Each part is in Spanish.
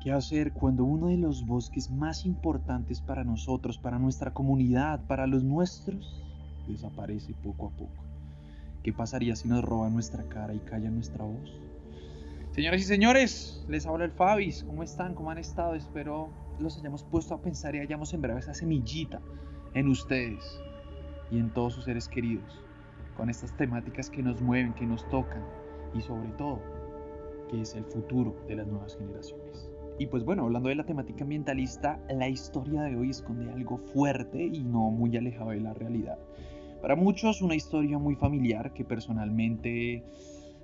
¿Qué hacer cuando uno de los bosques más importantes para nosotros, para nuestra comunidad, para los nuestros, desaparece poco a poco? ¿Qué pasaría si nos roban nuestra cara y calla nuestra voz? Señoras y señores, les habla el Fabis. ¿Cómo están? ¿Cómo han estado? Espero los hayamos puesto a pensar y hayamos sembrado esa semillita en ustedes y en todos sus seres queridos, con estas temáticas que nos mueven, que nos tocan y sobre todo, que es el futuro de las nuevas generaciones. Y pues bueno, hablando de la temática ambientalista, la historia de hoy esconde algo fuerte y no muy alejado de la realidad. Para muchos una historia muy familiar que personalmente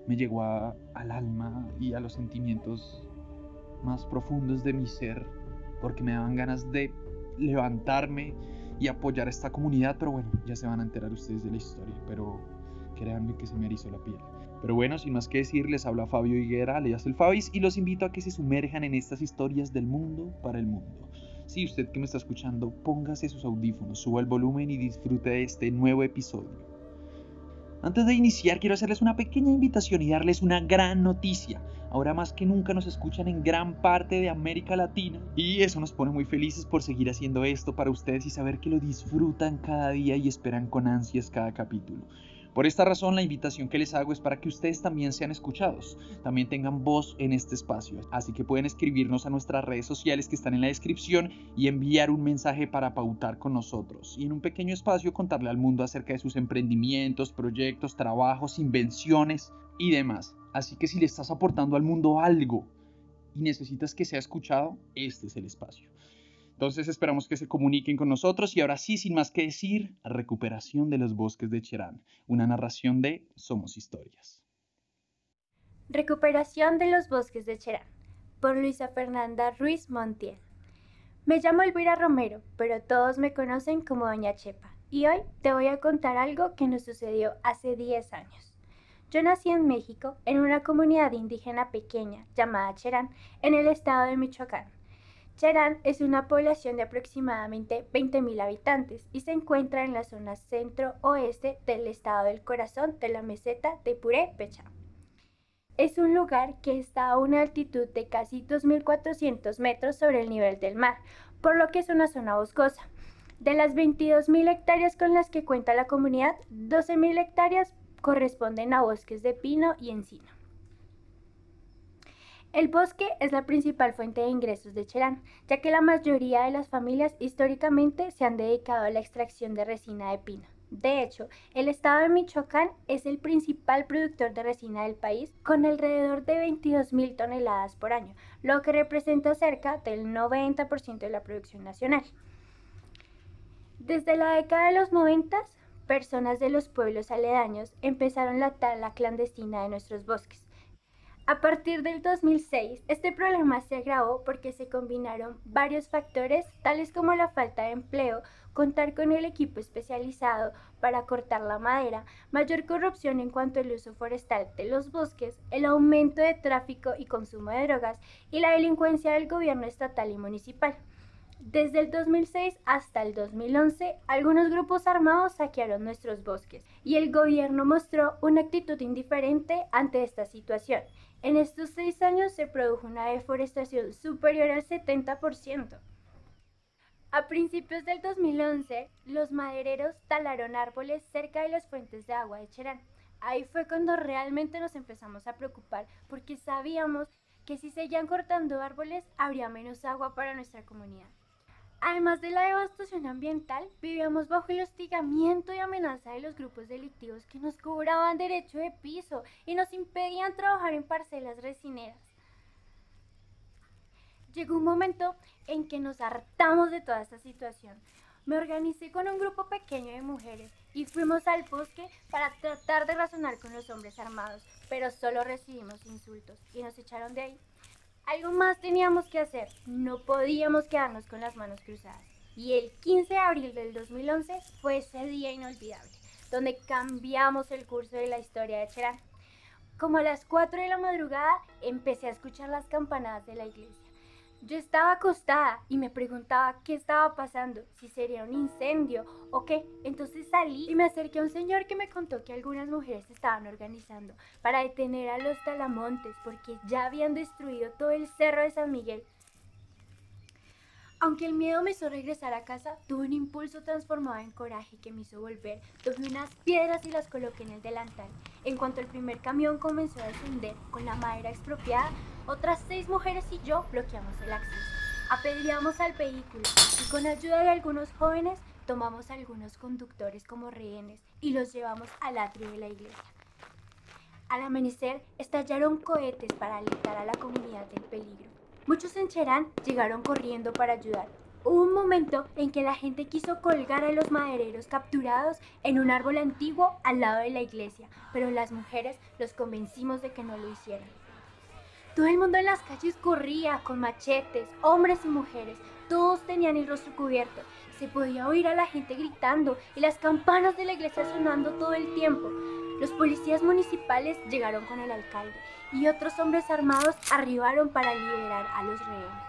me llegó al alma y a los sentimientos más profundos de mi ser, porque me daban ganas de levantarme y apoyar a esta comunidad, pero bueno, ya se van a enterar ustedes de la historia, pero créanme que se me erizó la piel. Pero bueno, sin más que decir, les habla Fabio Higuera, alias el Fabis, y los invito a que se sumerjan en estas historias del mundo para el mundo. Si usted que me está escuchando, póngase sus audífonos, suba el volumen y disfrute de este nuevo episodio. Antes de iniciar, quiero hacerles una pequeña invitación y darles una gran noticia. Ahora más que nunca nos escuchan en gran parte de América Latina y eso nos pone muy felices por seguir haciendo esto para ustedes y saber que lo disfrutan cada día y esperan con ansias cada capítulo. Por esta razón, la invitación que les hago es para que ustedes también sean escuchados, también tengan voz en este espacio. Así que pueden escribirnos a nuestras redes sociales que están en la descripción y enviar un mensaje para pautar con nosotros. Y en un pequeño espacio contarle al mundo acerca de sus emprendimientos, proyectos, trabajos, invenciones y demás. Así que si le estás aportando al mundo algo y necesitas que sea escuchado, este es el espacio. Entonces esperamos que se comuniquen con nosotros y ahora sí, sin más que decir, recuperación de los bosques de Cherán, una narración de Somos Historias. Recuperación de los bosques de Cherán, por Luisa Fernanda Ruiz Montiel. Me llamo Elvira Romero, pero todos me conocen como Doña Chepa, y hoy te voy a contar algo que nos sucedió hace 10 años. Yo nací en México, en una comunidad indígena pequeña llamada Cherán, en el estado de Michoacán. Cherán es una población de aproximadamente 20.000 habitantes y se encuentra en la zona centro-oeste del estado del corazón de la meseta de Puré-Pecha. Es un lugar que está a una altitud de casi 2.400 metros sobre el nivel del mar, por lo que es una zona boscosa. De las 22.000 hectáreas con las que cuenta la comunidad, 12.000 hectáreas corresponden a bosques de pino y encino. El bosque es la principal fuente de ingresos de Cherán, ya que la mayoría de las familias históricamente se han dedicado a la extracción de resina de pino. De hecho, el estado de Michoacán es el principal productor de resina del país, con alrededor de 22 mil toneladas por año, lo que representa cerca del 90% de la producción nacional. Desde la década de los 90, personas de los pueblos aledaños empezaron la tala clandestina de nuestros bosques a partir del 2006, este problema se agravó porque se combinaron varios factores, tales como la falta de empleo, contar con el equipo especializado para cortar la madera, mayor corrupción en cuanto al uso forestal de los bosques, el aumento de tráfico y consumo de drogas y la delincuencia del gobierno estatal y municipal. Desde el 2006 hasta el 2011, algunos grupos armados saquearon nuestros bosques y el gobierno mostró una actitud indiferente ante esta situación en estos seis años se produjo una deforestación superior al 70%. A principios del 2011, los madereros talaron árboles cerca de las fuentes de agua de Cherán. Ahí fue cuando realmente nos empezamos a preocupar porque sabíamos que si seguían cortando árboles habría menos agua para nuestra comunidad. Además de la devastación ambiental, vivíamos bajo el hostigamiento y amenaza de los grupos delictivos que nos cobraban derecho de piso y nos impedían trabajar en parcelas resineras. Llegó un momento en que nos hartamos de toda esta situación. Me organicé con un grupo pequeño de mujeres y fuimos al bosque para tratar de razonar con los hombres armados, pero solo recibimos insultos y nos echaron de ahí. Algo más teníamos que hacer, no podíamos quedarnos con las manos cruzadas. Y el 15 de abril del 2011 fue ese día inolvidable, donde cambiamos el curso de la historia de Cherán. Como a las 4 de la madrugada empecé a escuchar las campanadas de la iglesia. Yo estaba acostada y me preguntaba qué estaba pasando, si sería un incendio o qué. Entonces salí y me acerqué a un señor que me contó que algunas mujeres estaban organizando para detener a los talamontes porque ya habían destruido todo el cerro de San Miguel. Aunque el miedo me hizo regresar a casa, tuve un impulso transformado en coraje que me hizo volver. Tomé unas piedras y las coloqué en el delantal. En cuanto el primer camión comenzó a descender con la madera expropiada, otras seis mujeres y yo bloqueamos el acceso. Apedreamos al vehículo y con ayuda de algunos jóvenes tomamos a algunos conductores como rehenes y los llevamos al atrio de la iglesia. Al amanecer estallaron cohetes para alertar a la comunidad del peligro. Muchos en Cherán llegaron corriendo para ayudar. Hubo un momento en que la gente quiso colgar a los madereros capturados en un árbol antiguo al lado de la iglesia, pero las mujeres los convencimos de que no lo hicieran. Todo el mundo en las calles corría con machetes, hombres y mujeres. Todos tenían el rostro cubierto. Se podía oír a la gente gritando y las campanas de la iglesia sonando todo el tiempo. Los policías municipales llegaron con el alcalde y otros hombres armados arribaron para liberar a los rehenes.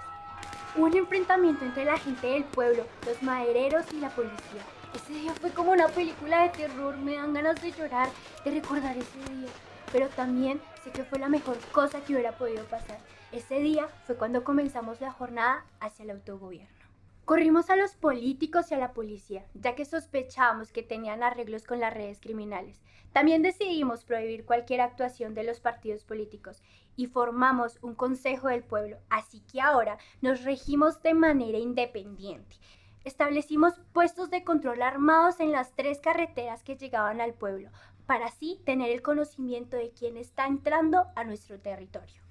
Un enfrentamiento entre la gente del pueblo, los madereros y la policía. Ese día fue como una película de terror, me dan ganas de llorar, de recordar ese día. Pero también sé que fue la mejor cosa que hubiera podido pasar. Ese día fue cuando comenzamos la jornada hacia el autogobierno. Corrimos a los políticos y a la policía, ya que sospechábamos que tenían arreglos con las redes criminales. También decidimos prohibir cualquier actuación de los partidos políticos y formamos un Consejo del Pueblo, así que ahora nos regimos de manera independiente. Establecimos puestos de control armados en las tres carreteras que llegaban al pueblo, para así tener el conocimiento de quién está entrando a nuestro territorio.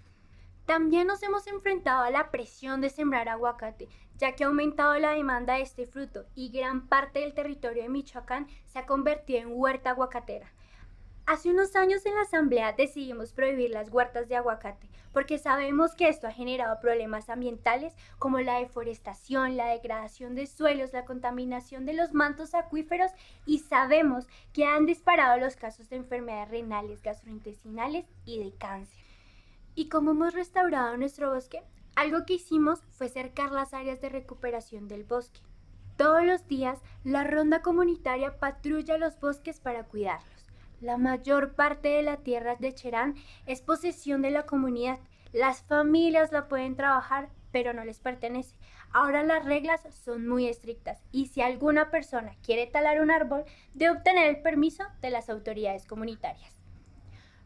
También nos hemos enfrentado a la presión de sembrar aguacate, ya que ha aumentado la demanda de este fruto y gran parte del territorio de Michoacán se ha convertido en huerta aguacatera. Hace unos años en la Asamblea decidimos prohibir las huertas de aguacate, porque sabemos que esto ha generado problemas ambientales como la deforestación, la degradación de suelos, la contaminación de los mantos acuíferos y sabemos que han disparado los casos de enfermedades renales, gastrointestinales y de cáncer. ¿Y cómo hemos restaurado nuestro bosque? Algo que hicimos fue cercar las áreas de recuperación del bosque. Todos los días, la ronda comunitaria patrulla los bosques para cuidarlos. La mayor parte de la tierra de Cherán es posesión de la comunidad. Las familias la pueden trabajar, pero no les pertenece. Ahora las reglas son muy estrictas y si alguna persona quiere talar un árbol, debe obtener el permiso de las autoridades comunitarias.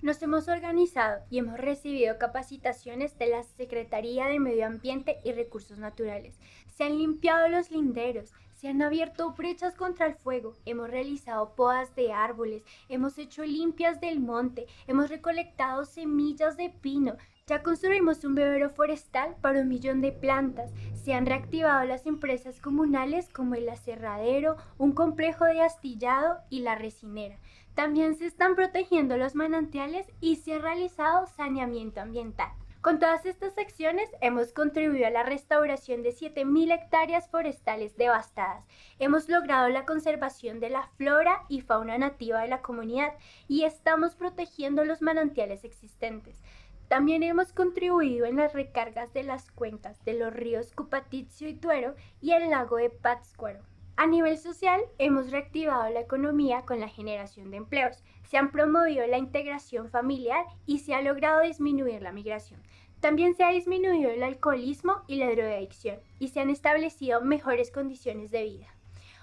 Nos hemos organizado y hemos recibido capacitaciones de la Secretaría de Medio Ambiente y Recursos Naturales. Se han limpiado los linderos, se han abierto brechas contra el fuego, hemos realizado podas de árboles, hemos hecho limpias del monte, hemos recolectado semillas de pino, ya construimos un bebero forestal para un millón de plantas. Se han reactivado las empresas comunales como el aserradero, un complejo de astillado y la resinera. También se están protegiendo los manantiales y se ha realizado saneamiento ambiental. Con todas estas acciones hemos contribuido a la restauración de 7.000 hectáreas forestales devastadas. Hemos logrado la conservación de la flora y fauna nativa de la comunidad y estamos protegiendo los manantiales existentes. También hemos contribuido en las recargas de las cuencas de los ríos Cupatizio y Tuero y el lago de Pátzcuaro. A nivel social, hemos reactivado la economía con la generación de empleos, se han promovido la integración familiar y se ha logrado disminuir la migración. También se ha disminuido el alcoholismo y la drogadicción y se han establecido mejores condiciones de vida.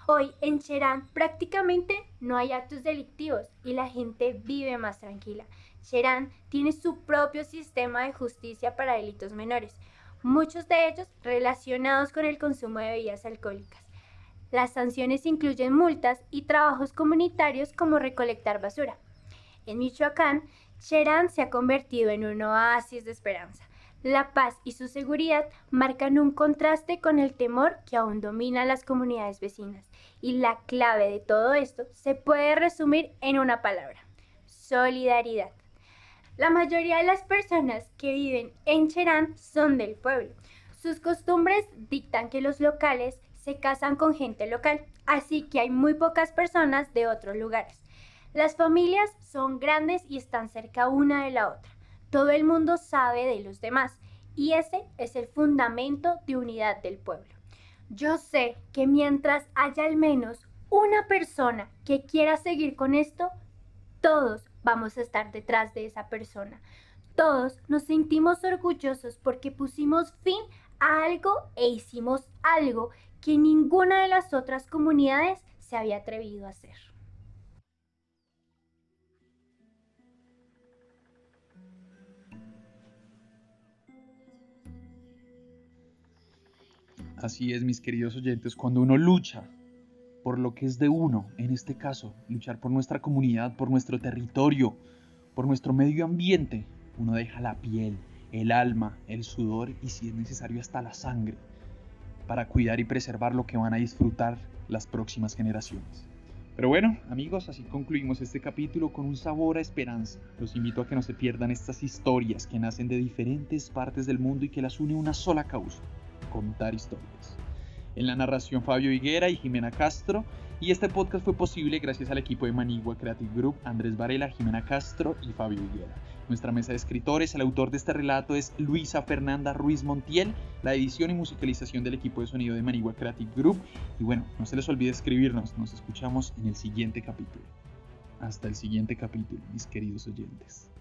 Hoy en Cherán prácticamente no hay actos delictivos y la gente vive más tranquila. Cherán tiene su propio sistema de justicia para delitos menores, muchos de ellos relacionados con el consumo de bebidas alcohólicas. Las sanciones incluyen multas y trabajos comunitarios como recolectar basura. En Michoacán, Cherán se ha convertido en un oasis de esperanza. La paz y su seguridad marcan un contraste con el temor que aún domina las comunidades vecinas. Y la clave de todo esto se puede resumir en una palabra, solidaridad. La mayoría de las personas que viven en Cherán son del pueblo. Sus costumbres dictan que los locales se casan con gente local, así que hay muy pocas personas de otros lugares. Las familias son grandes y están cerca una de la otra. Todo el mundo sabe de los demás Y ese es el fundamento de unidad del pueblo. Yo sé que mientras haya al menos una persona que quiera seguir con esto, todos vamos a estar detrás de esa persona. Todos nos sentimos orgullosos porque pusimos fin a algo e hicimos algo que ninguna de las otras comunidades se había atrevido a hacer. Así es, mis queridos oyentes, cuando uno lucha por lo que es de uno, en este caso, luchar por nuestra comunidad, por nuestro territorio, por nuestro medio ambiente, uno deja la piel, el alma, el sudor y si es necesario hasta la sangre para cuidar y preservar lo que van a disfrutar las próximas generaciones. Pero bueno, amigos, así concluimos este capítulo con un sabor a esperanza. Los invito a que no se pierdan estas historias que nacen de diferentes partes del mundo y que las une una sola causa, contar historias. En la narración Fabio Higuera y Jimena Castro, y este podcast fue posible gracias al equipo de Manigua Creative Group, Andrés Varela, Jimena Castro y Fabio Higuera. Nuestra mesa de escritores, el autor de este relato es Luisa Fernanda Ruiz Montiel, la edición y musicalización del equipo de sonido de Manigua Creative Group. Y bueno, no se les olvide escribirnos, nos escuchamos en el siguiente capítulo. Hasta el siguiente capítulo, mis queridos oyentes.